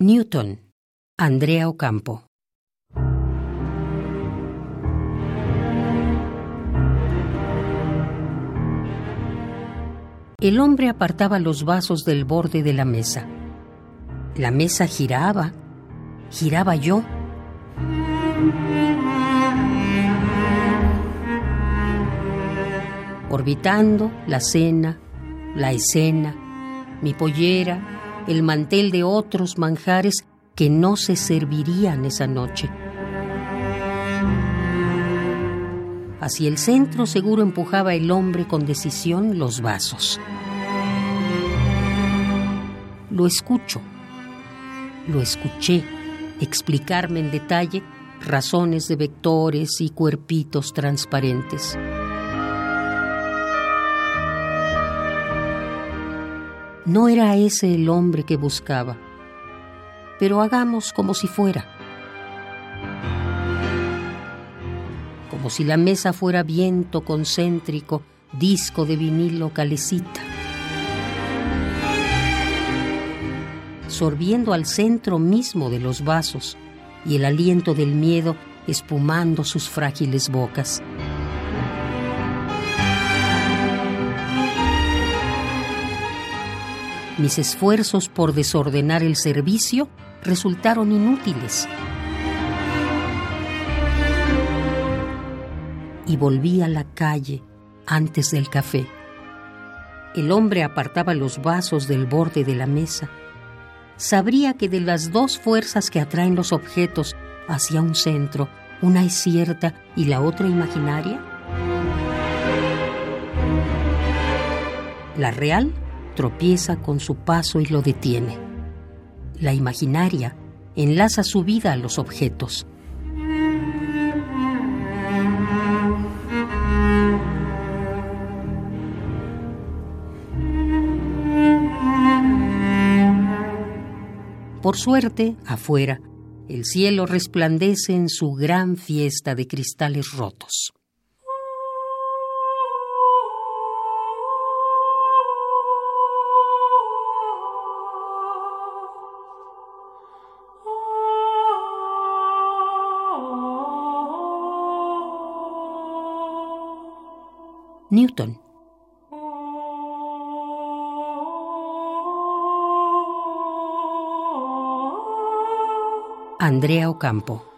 Newton, Andrea Ocampo. El hombre apartaba los vasos del borde de la mesa. La mesa giraba, giraba yo. Orbitando la cena, la escena, mi pollera, el mantel de otros manjares que no se servirían esa noche. Hacia el centro seguro empujaba el hombre con decisión los vasos. Lo escucho, lo escuché explicarme en detalle razones de vectores y cuerpitos transparentes. No era ese el hombre que buscaba, pero hagamos como si fuera. Como si la mesa fuera viento concéntrico, disco de vinilo calecita. sorbiendo al centro mismo de los vasos y el aliento del miedo espumando sus frágiles bocas. Mis esfuerzos por desordenar el servicio resultaron inútiles. Y volví a la calle antes del café. El hombre apartaba los vasos del borde de la mesa. Sabría que de las dos fuerzas que atraen los objetos hacia un centro, una es cierta y la otra imaginaria. La real tropieza con su paso y lo detiene. La imaginaria enlaza su vida a los objetos. Por suerte, afuera, el cielo resplandece en su gran fiesta de cristales rotos. Newton. Andrea Ocampo.